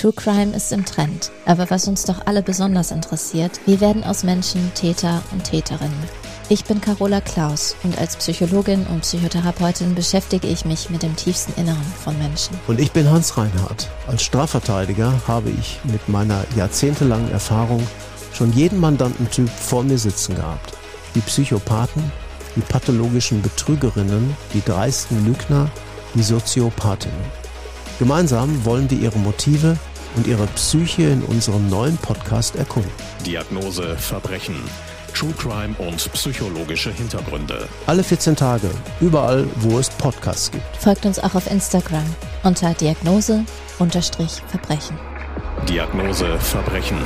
True Crime ist im Trend. Aber was uns doch alle besonders interessiert, wie werden aus Menschen Täter und Täterinnen? Ich bin Carola Klaus und als Psychologin und Psychotherapeutin beschäftige ich mich mit dem tiefsten Inneren von Menschen. Und ich bin Hans Reinhardt. Als Strafverteidiger habe ich mit meiner jahrzehntelangen Erfahrung schon jeden Mandantentyp vor mir sitzen gehabt. Die Psychopathen, die pathologischen Betrügerinnen, die dreisten Lügner, die Soziopathinnen. Gemeinsam wollen wir ihre Motive und ihre Psyche in unserem neuen Podcast erkunden. Diagnose Verbrechen. True Crime und psychologische Hintergründe. Alle 14 Tage, überall, wo es Podcasts gibt. Folgt uns auch auf Instagram unter Diagnose Verbrechen. Diagnose Verbrechen.